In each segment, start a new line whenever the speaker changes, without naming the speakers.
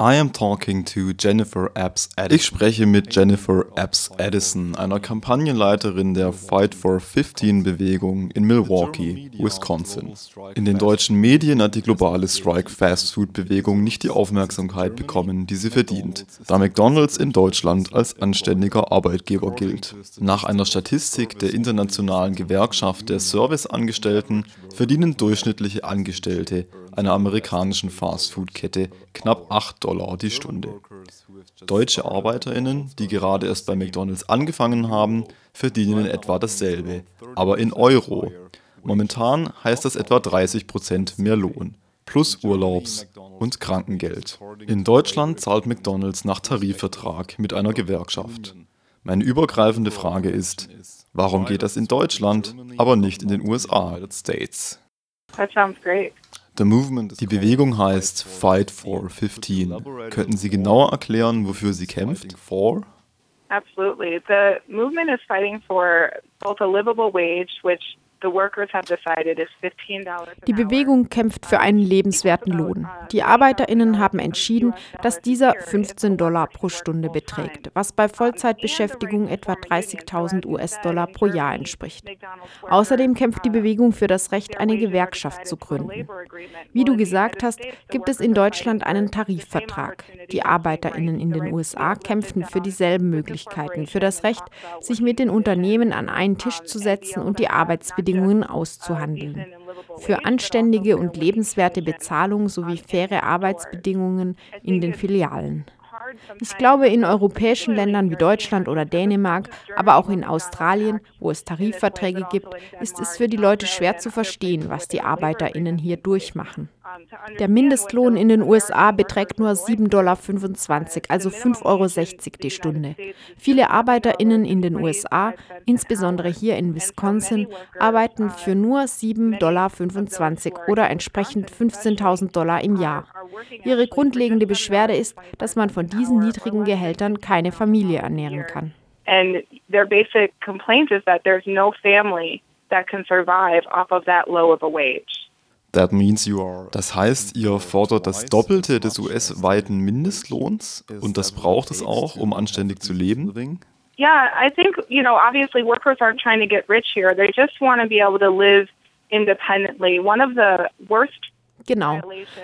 I am talking to Jennifer Epps Edison. Ich spreche mit Jennifer Epps Edison, einer Kampagnenleiterin der Fight for 15 Bewegung in Milwaukee, Wisconsin. In den deutschen Medien hat die globale Strike Fast Food Bewegung nicht die Aufmerksamkeit bekommen, die sie verdient, da McDonald's in Deutschland als anständiger Arbeitgeber gilt. Nach einer Statistik der Internationalen Gewerkschaft der Serviceangestellten verdienen durchschnittliche Angestellte einer amerikanischen Fastfood-Kette knapp 8 Dollar die Stunde. Deutsche ArbeiterInnen, die gerade erst bei McDonalds angefangen haben, verdienen etwa dasselbe, aber in Euro. Momentan heißt das etwa 30 Prozent mehr Lohn, plus Urlaubs- und Krankengeld. In Deutschland zahlt McDonalds nach Tarifvertrag mit einer Gewerkschaft. Meine übergreifende Frage ist, warum geht das in Deutschland, aber nicht in den USA?
That sounds great.
The movement, die Bewegung heißt Fight for 15. Könnten Sie genauer erklären, wofür sie kämpft? For?
Absolutely. The movement is fighting for both a livable wage, which
die Bewegung kämpft für einen lebenswerten Lohn. Die Arbeiterinnen haben entschieden, dass dieser 15 Dollar pro Stunde beträgt, was bei Vollzeitbeschäftigung etwa 30.000 US-Dollar pro Jahr entspricht. Außerdem kämpft die Bewegung für das Recht, eine Gewerkschaft zu gründen. Wie du gesagt hast, gibt es in Deutschland einen Tarifvertrag. Die Arbeiterinnen in den USA kämpfen für dieselben Möglichkeiten, für das Recht, sich mit den Unternehmen an einen Tisch zu setzen und die Arbeitsbedingungen Arbeitsbedingungen auszuhandeln. Für anständige und lebenswerte Bezahlung sowie faire Arbeitsbedingungen in den Filialen. Ich glaube, in europäischen Ländern wie Deutschland oder Dänemark, aber auch in Australien, wo es Tarifverträge gibt, ist es für die Leute schwer zu verstehen, was die Arbeiterinnen hier durchmachen. Der Mindestlohn in den USA beträgt nur 7,25 Dollar, also 5,60 Euro die Stunde. Viele ArbeiterInnen in den USA, insbesondere hier in Wisconsin, arbeiten für nur 7,25 Dollar oder entsprechend 15.000 Dollar im Jahr. Ihre grundlegende Beschwerde ist, dass man von diesen niedrigen Gehältern keine Familie ernähren kann.
And their basic complaint is that there's no family that can survive off of that low of a wage.
Das heißt, ihr fordert das Doppelte des US-weiten Mindestlohns und das braucht es auch, um anständig zu leben?
Yeah, I think, you know, obviously workers aren't trying to get rich here. They just want to be able to live independently. One of the worst
Genau.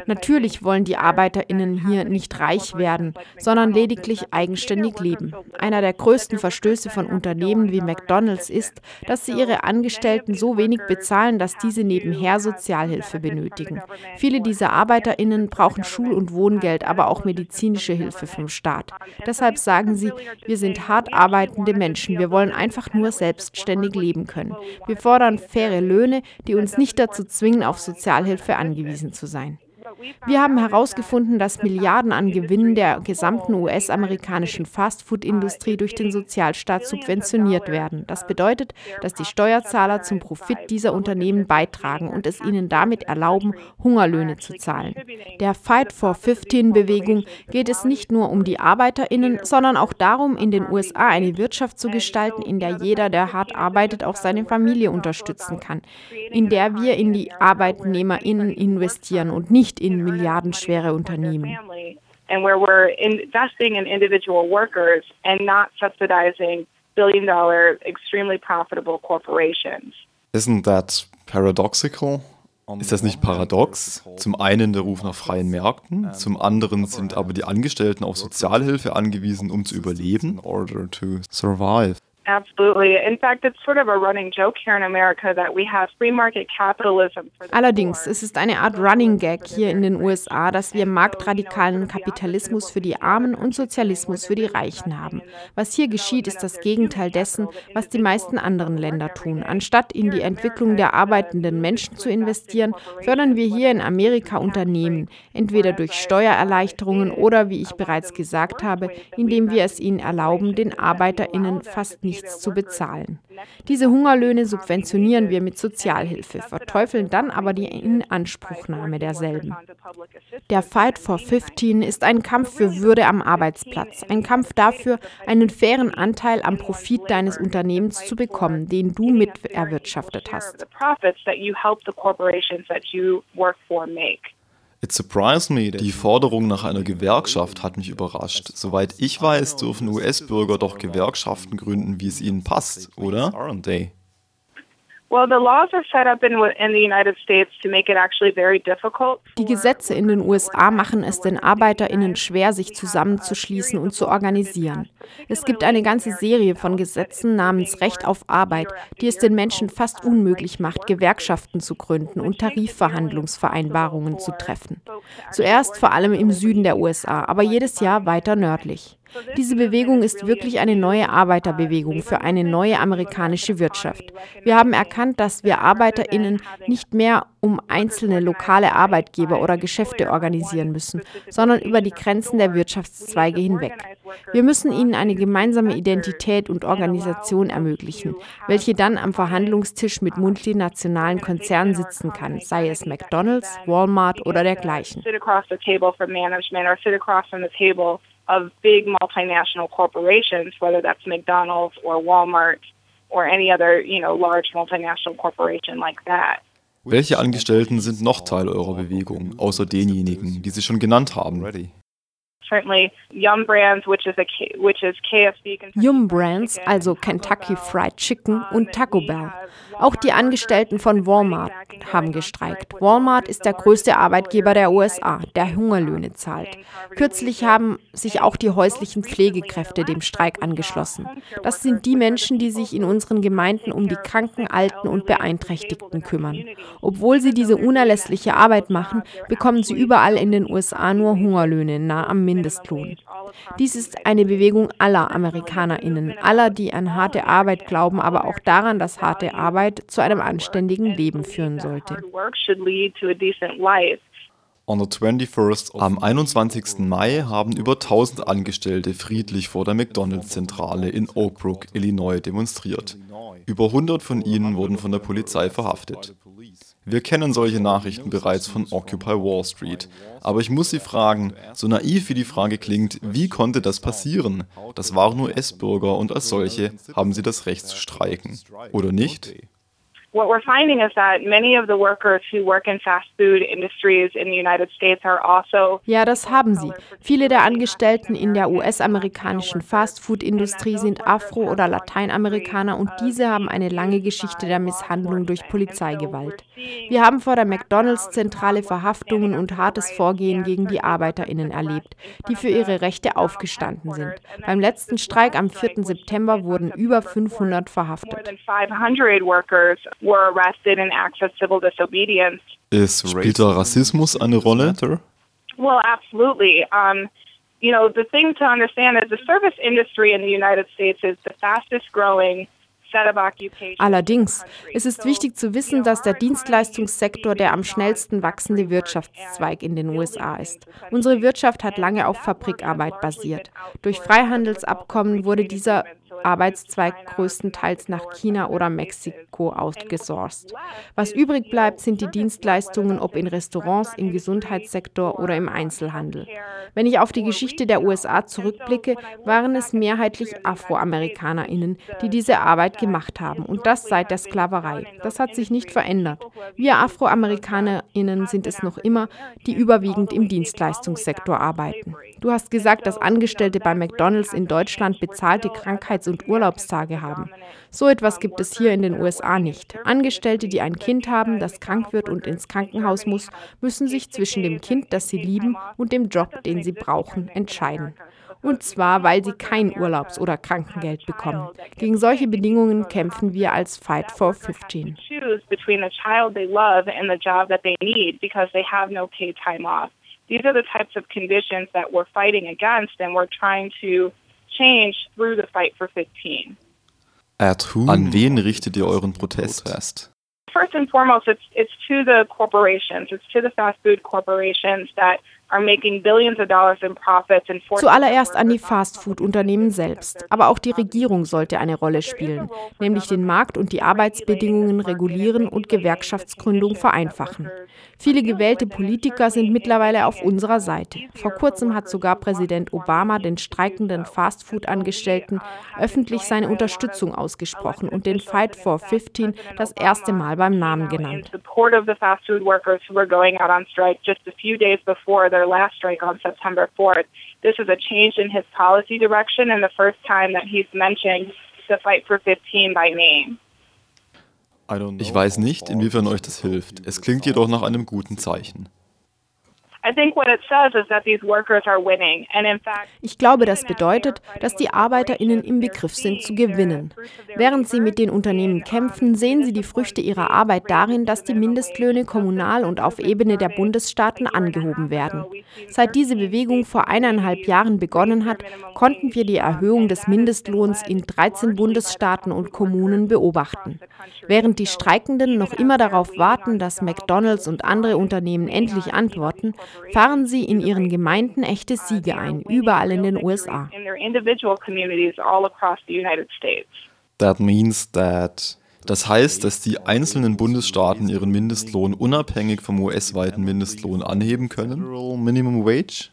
Natürlich wollen die Arbeiterinnen hier nicht reich werden, sondern lediglich eigenständig leben. Einer der größten Verstöße von Unternehmen wie McDonald's ist, dass sie ihre Angestellten so wenig bezahlen, dass diese nebenher Sozialhilfe benötigen. Viele dieser Arbeiterinnen brauchen Schul- und Wohngeld, aber auch medizinische Hilfe vom Staat. Deshalb sagen sie, wir sind hart arbeitende Menschen, wir wollen einfach nur selbstständig leben können. Wir fordern faire Löhne, die uns nicht dazu zwingen, auf Sozialhilfe angewiesen zu sein. Wir haben herausgefunden, dass Milliarden an Gewinnen der gesamten US-amerikanischen Fastfood-Industrie durch den Sozialstaat subventioniert werden. Das bedeutet, dass die Steuerzahler zum Profit dieser Unternehmen beitragen und es ihnen damit erlauben, Hungerlöhne zu zahlen. Der Fight for 15-Bewegung geht es nicht nur um die ArbeiterInnen, sondern auch darum, in den USA eine Wirtschaft zu gestalten, in der jeder, der hart arbeitet, auch seine Familie unterstützen kann, in der wir in die ArbeitnehmerInnen investieren und nicht in milliardenschwere Unternehmen.
And where we're investing in individual workers and not subsidizing billion dollar, extremely profitable corporations.
Isn't that paradoxical? Ist das nicht paradox? Zum einen der Ruf nach freien Märkten, zum anderen sind aber die Angestellten auf Sozialhilfe angewiesen, um zu überleben, in order to survive.
Absolutely. In fact, it's sort of a running joke here in America that we have free market capitalism.
Allerdings, es ist eine Art Running Gag hier in den USA, dass wir marktradikalen Kapitalismus für die Armen und Sozialismus für die Reichen haben. Was hier geschieht, ist das Gegenteil dessen, was die meisten anderen Länder tun. Anstatt in die Entwicklung der arbeitenden Menschen zu investieren, fördern wir hier in Amerika Unternehmen, entweder durch Steuererleichterungen oder, wie ich bereits gesagt habe, indem wir es ihnen erlauben, den Arbeiterinnen fast nicht nichts zu bezahlen. Diese Hungerlöhne subventionieren wir mit Sozialhilfe, verteufeln dann aber die Inanspruchnahme derselben. Der Fight for 15 ist ein Kampf für Würde am Arbeitsplatz, ein Kampf dafür, einen fairen Anteil am Profit deines Unternehmens zu bekommen, den du mit erwirtschaftet hast.
It surprised me. Die Forderung nach einer Gewerkschaft hat mich überrascht. Soweit ich weiß, dürfen US-Bürger doch Gewerkschaften gründen, wie es ihnen passt, oder?
Die Gesetze in den USA machen es den ArbeiterInnen schwer, sich zusammenzuschließen und zu organisieren. Es gibt eine ganze Serie von Gesetzen namens Recht auf Arbeit, die es den Menschen fast unmöglich macht, Gewerkschaften zu gründen und Tarifverhandlungsvereinbarungen zu treffen. Zuerst vor allem im Süden der USA, aber jedes Jahr weiter nördlich. Diese Bewegung ist wirklich eine neue Arbeiterbewegung für eine neue amerikanische Wirtschaft. Wir haben erkannt, dass wir Arbeiterinnen nicht mehr um einzelne lokale Arbeitgeber oder Geschäfte organisieren müssen, sondern über die Grenzen der Wirtschaftszweige hinweg. Wir müssen ihnen eine gemeinsame Identität und Organisation ermöglichen, welche dann am Verhandlungstisch mit multinationalen Konzernen sitzen kann, sei es McDonald's, Walmart oder dergleichen
of big multinational corporations, whether that's McDonald's or Walmart or any other, you know, large multinational corporation like that.
Welche Angestellten sind noch Teil eurer Bewegung, außer denjenigen, die Sie schon genannt haben?
Yum Brands, also Kentucky Fried Chicken und Taco Bell. Auch die Angestellten von Walmart haben gestreikt. Walmart ist der größte Arbeitgeber der USA, der Hungerlöhne zahlt. Kürzlich haben sich auch die häuslichen Pflegekräfte dem Streik angeschlossen. Das sind die Menschen, die sich in unseren Gemeinden um die Kranken, Alten und Beeinträchtigten kümmern. Obwohl sie diese unerlässliche Arbeit machen, bekommen sie überall in den USA nur Hungerlöhne nah am Mindestlohn. Mindestlohn. Dies ist eine Bewegung aller Amerikanerinnen, aller, die an harte Arbeit glauben, aber auch daran, dass harte Arbeit zu einem anständigen Leben führen sollte.
On the 21st, am 21. Mai haben über 1000 Angestellte friedlich vor der McDonalds-Zentrale in Oak Brook, Illinois, demonstriert. Über 100 von ihnen wurden von der Polizei verhaftet. Wir kennen solche Nachrichten bereits von Occupy Wall Street. Aber ich muss Sie fragen, so naiv wie die Frage klingt, wie konnte das passieren? Das waren nur S-Bürger und als solche haben sie das Recht zu streiken. Oder nicht?
What we're finding is that many of the workers who work in fast food industries in the United States are also
Ja, das haben sie. Viele der Angestellten in der US-amerikanischen Fast-Food-Industrie sind Afro- oder Lateinamerikaner und diese haben eine lange Geschichte der Misshandlung durch Polizeigewalt. Wir haben vor der McDonalds-Zentrale Verhaftungen und hartes Vorgehen gegen die ArbeiterInnen erlebt, die für ihre Rechte aufgestanden sind. Beim letzten Streik am 4. September wurden über 500 verhaftet
were arrested in acts of civil disobedience.
Ist, spielt da Rassismus eine Rolle?
Well, absolutely. Um, you know, the thing to understand is the service industry in the United States is the fastest growing
Allerdings, es ist wichtig zu wissen, dass der Dienstleistungssektor der am schnellsten wachsende Wirtschaftszweig in den USA ist. Unsere Wirtschaft hat lange auf Fabrikarbeit basiert. Durch Freihandelsabkommen wurde dieser Arbeitszweig größtenteils nach China oder Mexiko outgesourced. Was übrig bleibt, sind die Dienstleistungen, ob in Restaurants, im Gesundheitssektor oder im Einzelhandel. Wenn ich auf die Geschichte der USA zurückblicke, waren es mehrheitlich Afroamerikanerinnen, die diese Arbeit gemacht haben und das seit der Sklaverei. Das hat sich nicht verändert. Wir Afroamerikanerinnen sind es noch immer, die überwiegend im Dienstleistungssektor arbeiten. Du hast gesagt, dass Angestellte bei McDonald's in Deutschland bezahlte Krankheits- und Urlaubstage haben. So etwas gibt es hier in den USA nicht. Angestellte, die ein Kind haben, das krank wird und ins Krankenhaus muss, müssen sich zwischen dem Kind, das sie lieben, und dem Job, den sie brauchen, entscheiden. Und zwar, weil sie kein Urlaubs- oder Krankengeld bekommen. Gegen solche Bedingungen kämpfen wir als Fight for 15.
These are the types of conditions that we're fighting against and we're trying to change through the fight for 15.
At whom? An wen richtet ihr euren Protest?
First and foremost, it's, it's to the corporations, it's to the fast food corporations that
Zuallererst an die Fastfood-Unternehmen selbst. Aber auch die Regierung sollte eine Rolle spielen, nämlich den Markt und die Arbeitsbedingungen regulieren und Gewerkschaftsgründung vereinfachen. Viele gewählte Politiker sind mittlerweile auf unserer Seite. Vor kurzem hat sogar Präsident Obama den streikenden Fastfood-Angestellten öffentlich seine Unterstützung ausgesprochen und den Fight for 15 das erste Mal beim Namen genannt
their last strike on September 4th. This is a change in his policy direction and the first time that he's mentioned the Fight for 15 by name.
Ich weiß nicht, inwiefern euch das hilft. Es klingt jedoch nach einem guten Zeichen.
Ich glaube, das bedeutet, dass die Arbeiterinnen im Begriff sind zu gewinnen. Während sie mit den Unternehmen kämpfen, sehen sie die Früchte ihrer Arbeit darin, dass die Mindestlöhne kommunal und auf Ebene der Bundesstaaten angehoben werden. Seit diese Bewegung vor eineinhalb Jahren begonnen hat, konnten wir die Erhöhung des Mindestlohns in 13 Bundesstaaten und Kommunen beobachten. Während die Streikenden noch immer darauf warten, dass McDonald's und andere Unternehmen endlich antworten, fahren sie in ihren Gemeinden echte Siege ein, überall in den USA.
That means that das heißt, dass die einzelnen Bundesstaaten ihren Mindestlohn unabhängig vom US-weiten Mindestlohn anheben können. Minimum Wage?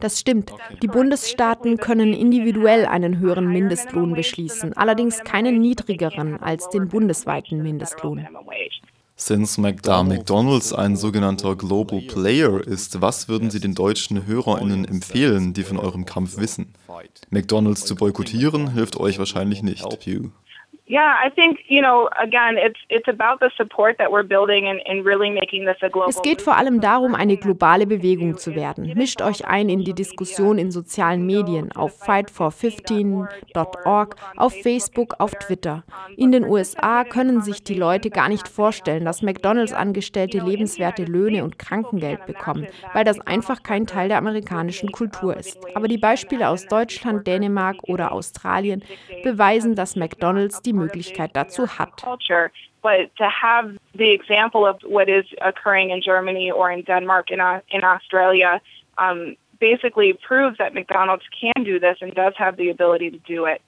Das stimmt. Die Bundesstaaten können individuell einen höheren Mindestlohn beschließen, allerdings keinen niedrigeren als den bundesweiten Mindestlohn.
Since da McDonald's ein sogenannter Global Player ist, was würden Sie den deutschen HörerInnen empfehlen, die von eurem Kampf wissen? McDonald's zu boykottieren hilft euch wahrscheinlich nicht.
Yeah, I think, you know, again, it's it's about the support that we're building and, and really making this a global
Es geht vor allem darum, eine globale Bewegung zu werden. Mischt euch ein in die Diskussion in sozialen Medien, auf fightfor15.org, auf Facebook, auf Twitter. In den USA können sich die Leute gar nicht vorstellen, dass McDonalds-Angestellte lebenswerte Löhne und Krankengeld bekommen, weil das einfach kein Teil der amerikanischen Kultur ist. Aber die Beispiele aus Deutschland, Dänemark oder Australien beweisen, dass McDonalds die Möglichkeit dazu hat.
But to have the example of what is occurring in Germany or in Denmark, in, in Australia, um, basically proves that McDonald's can do this and does have the ability to do it.